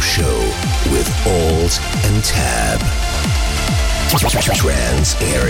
Show with Alt and Tab. Trance Area.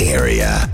Area.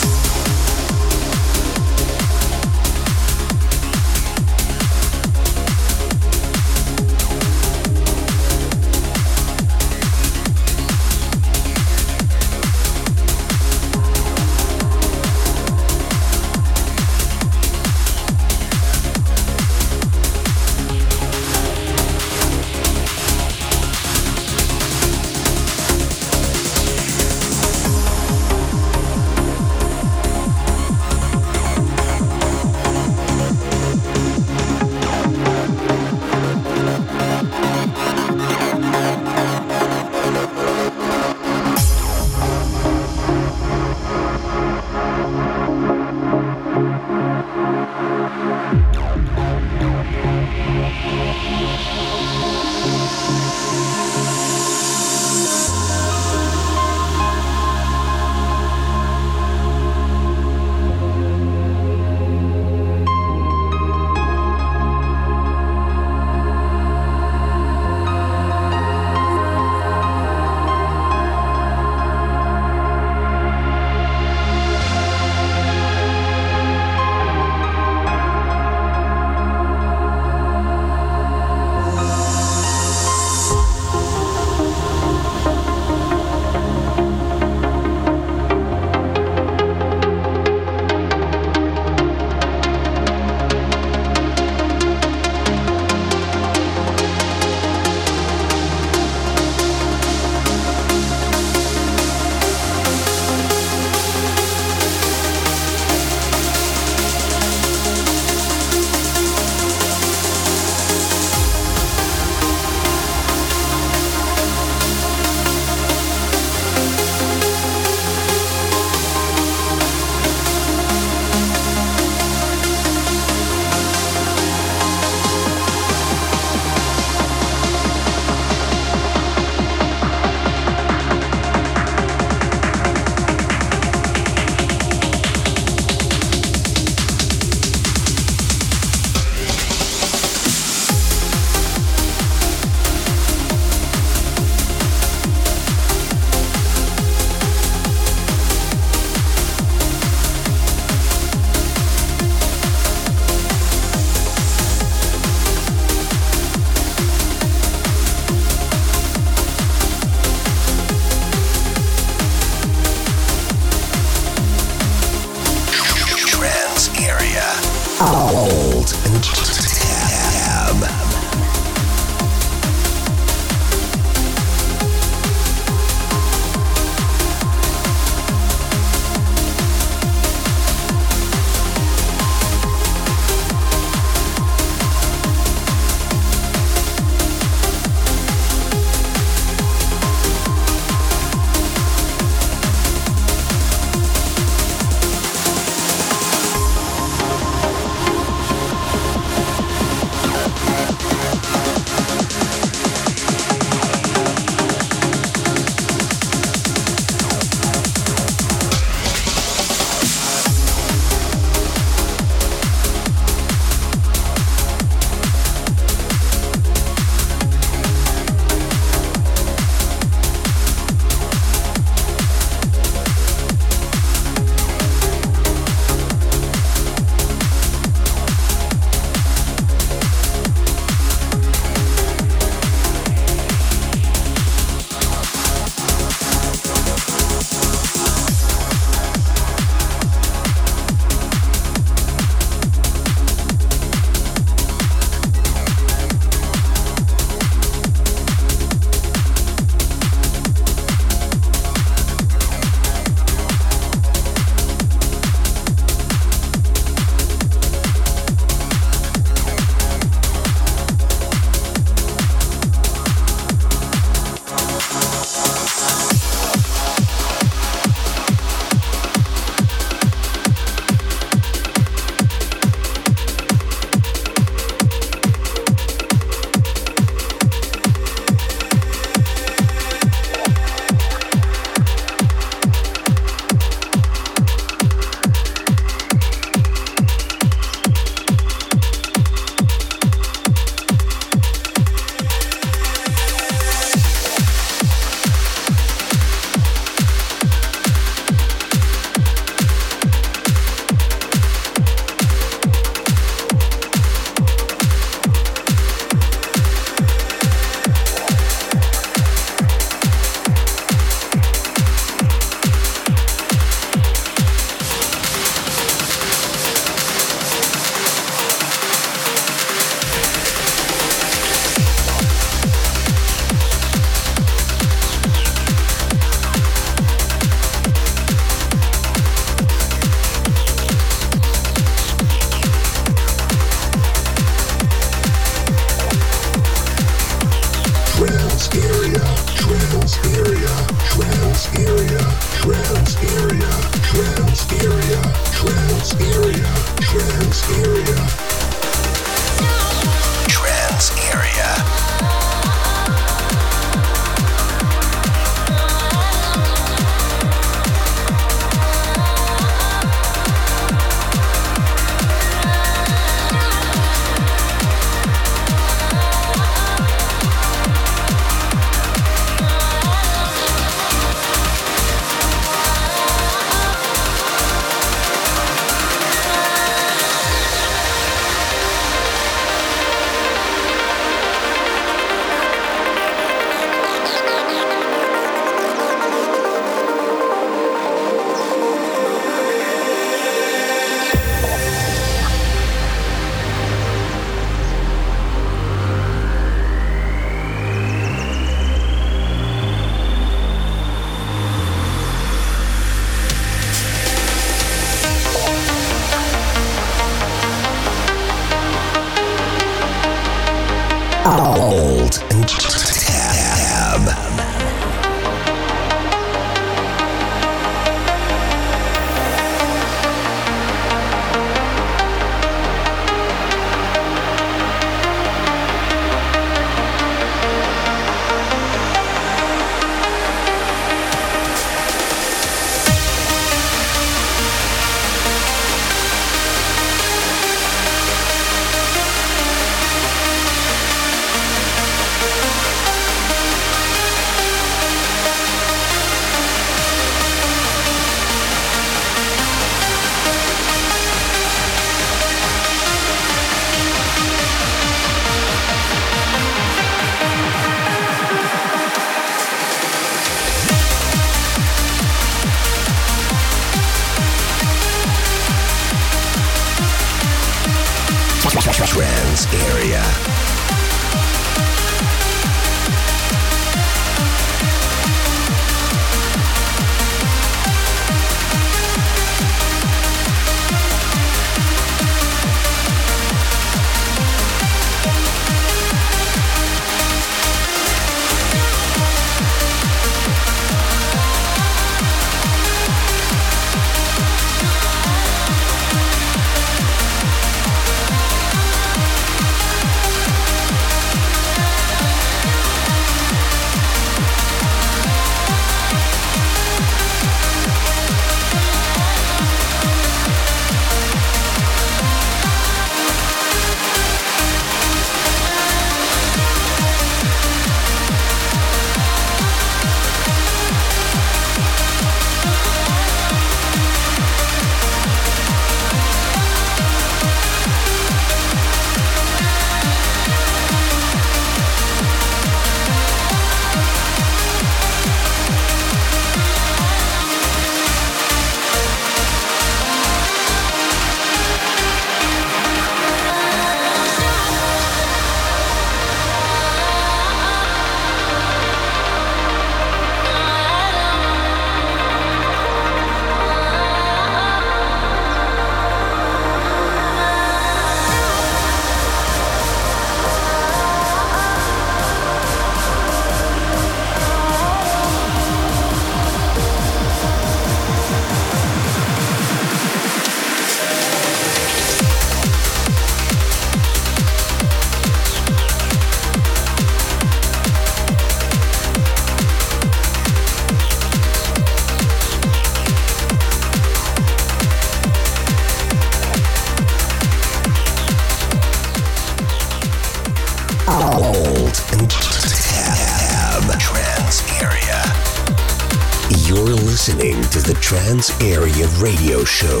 Trance Area Radio Show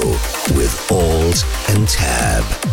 with Alt and Tab.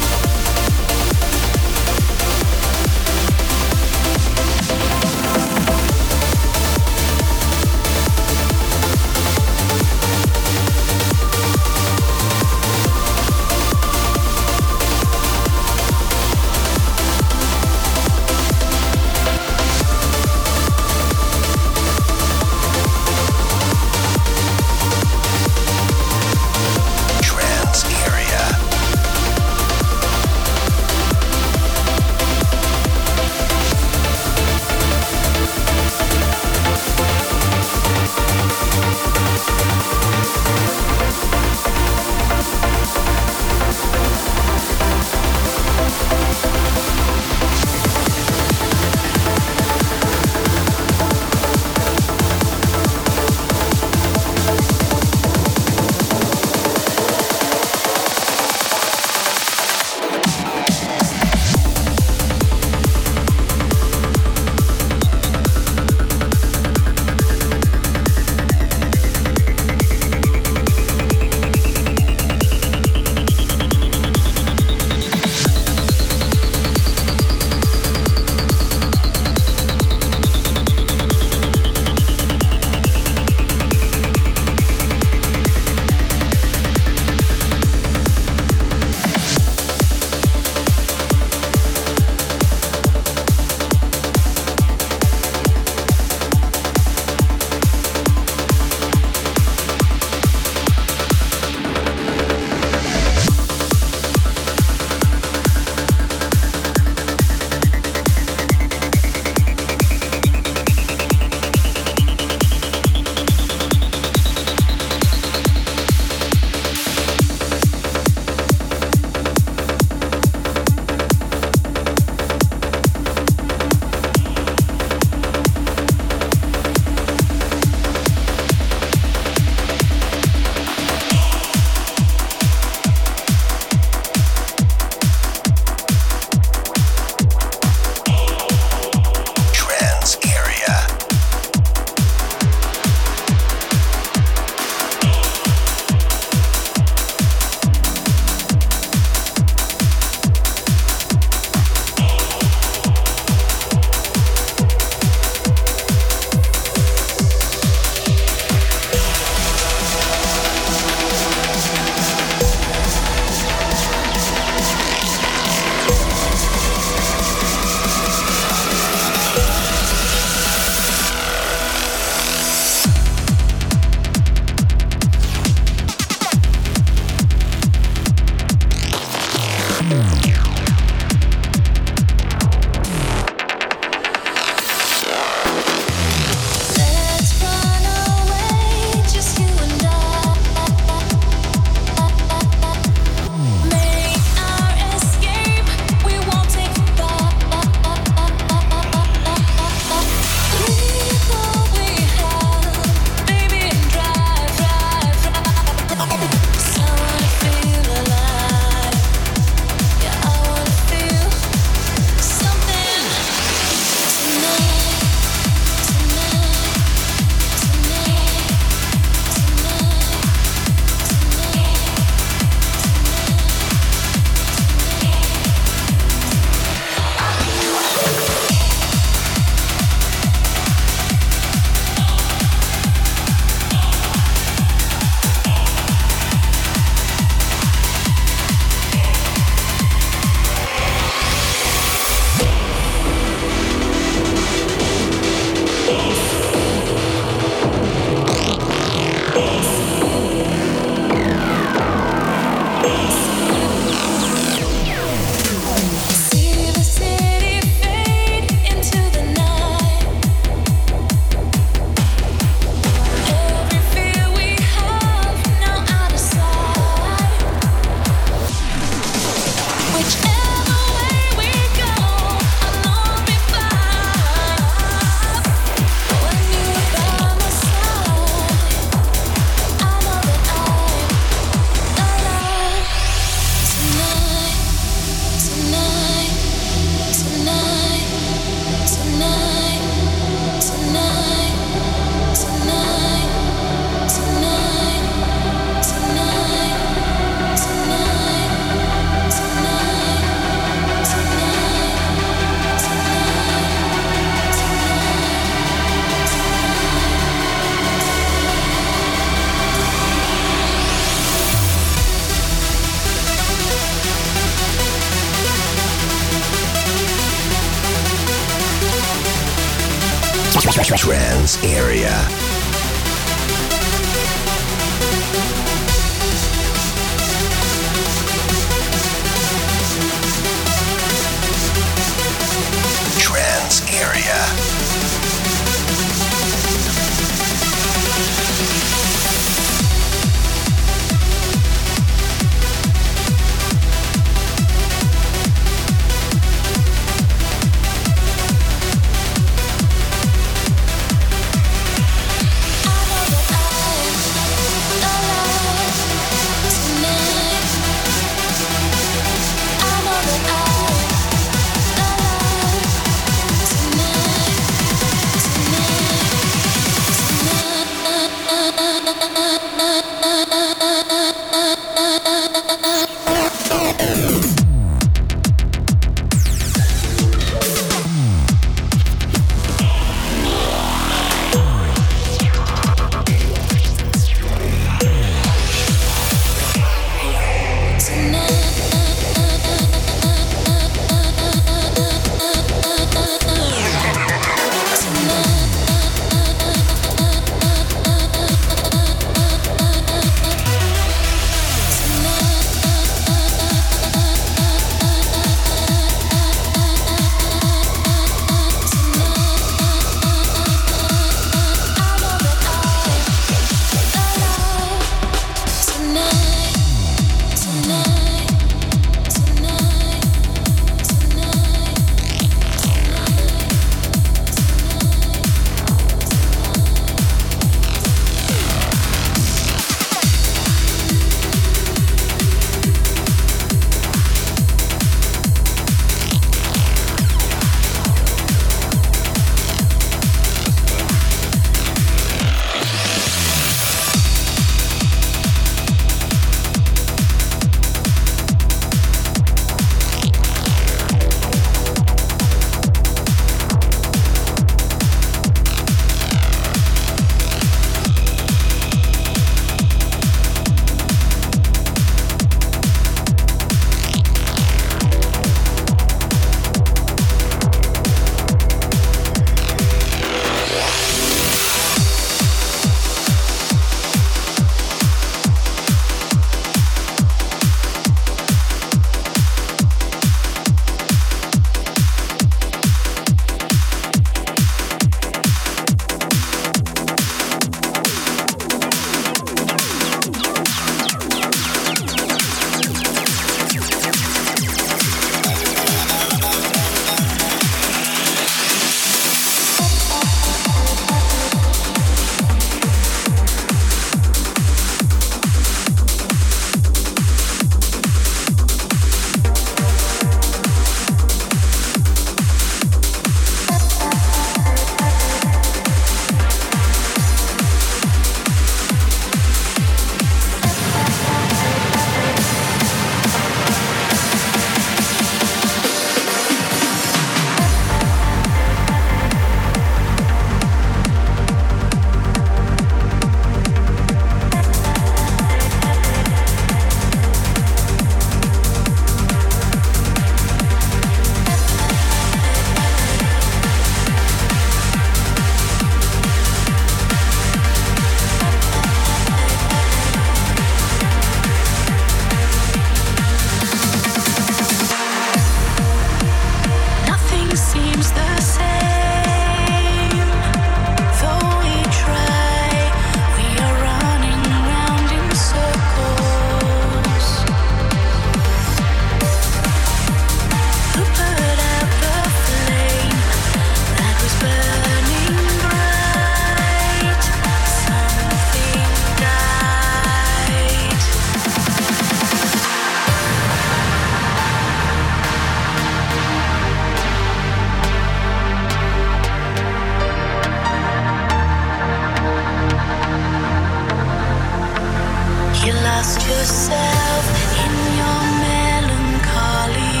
You lost yourself in your melancholy.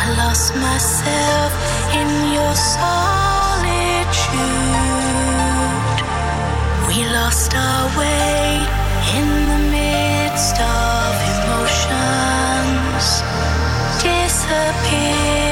I lost myself in your solitude. We lost our way in the midst of emotions. Disappeared.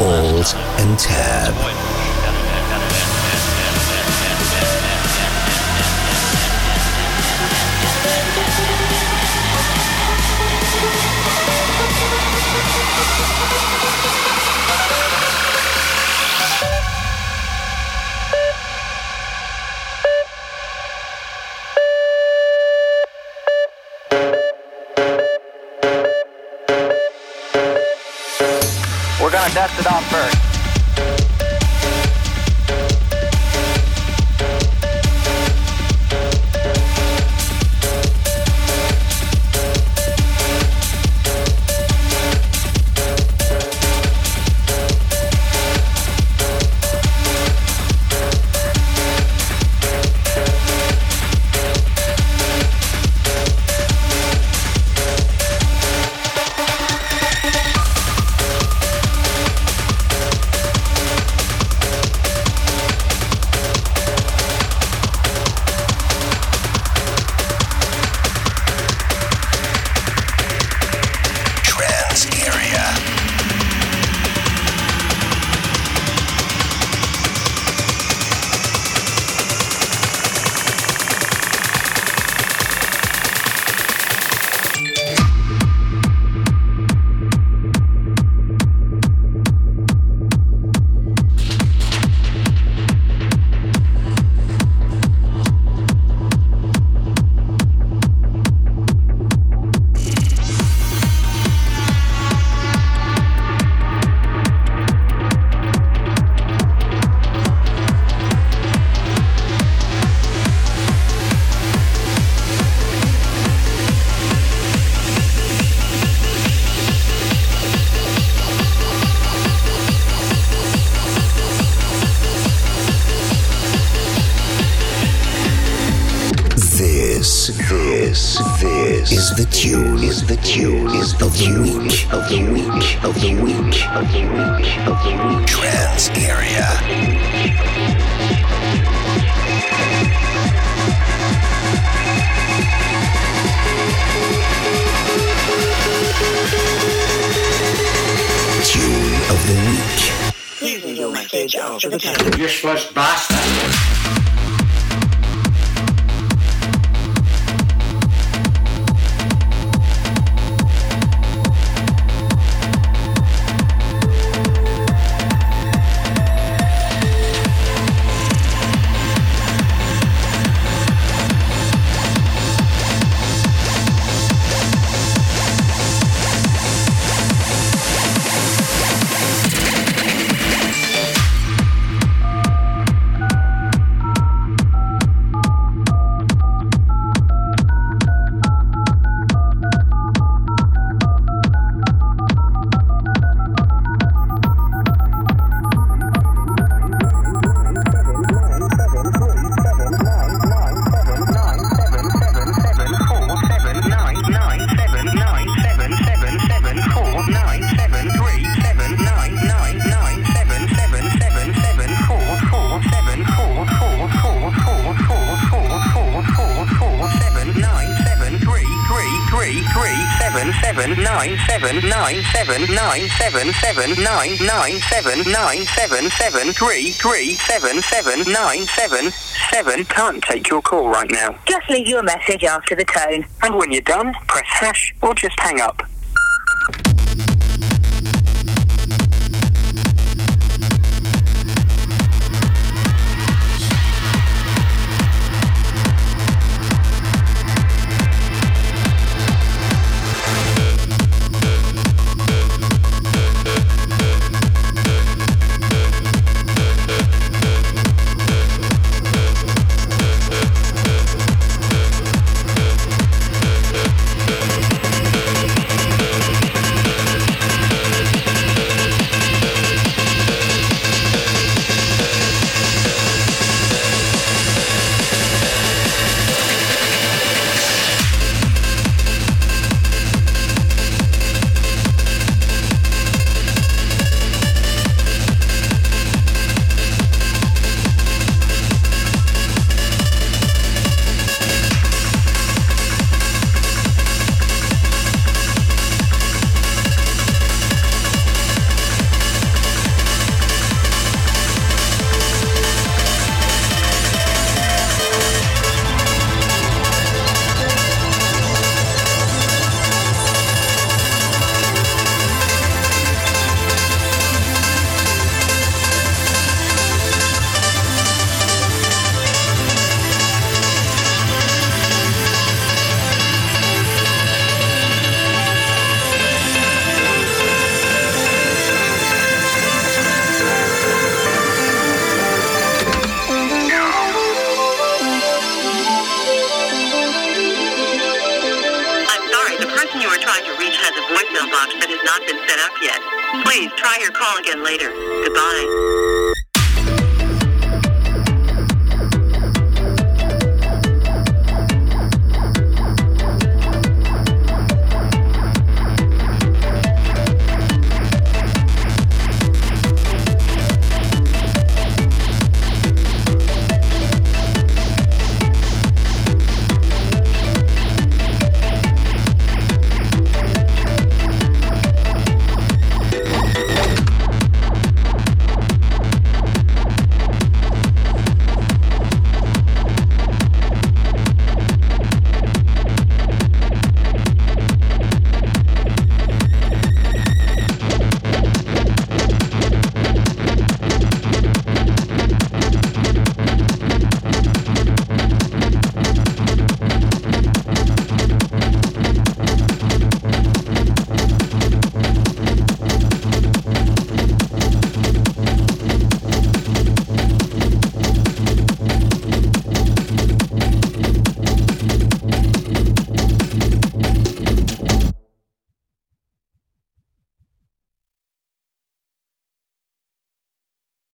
Alt and Tab. It off seven nine seven nine seven seven nine nine seven nine seven seven three three seven seven nine seven seven. Can't take your call right now. Just leave your message after the tone. And when you're done, press hash or just hang up.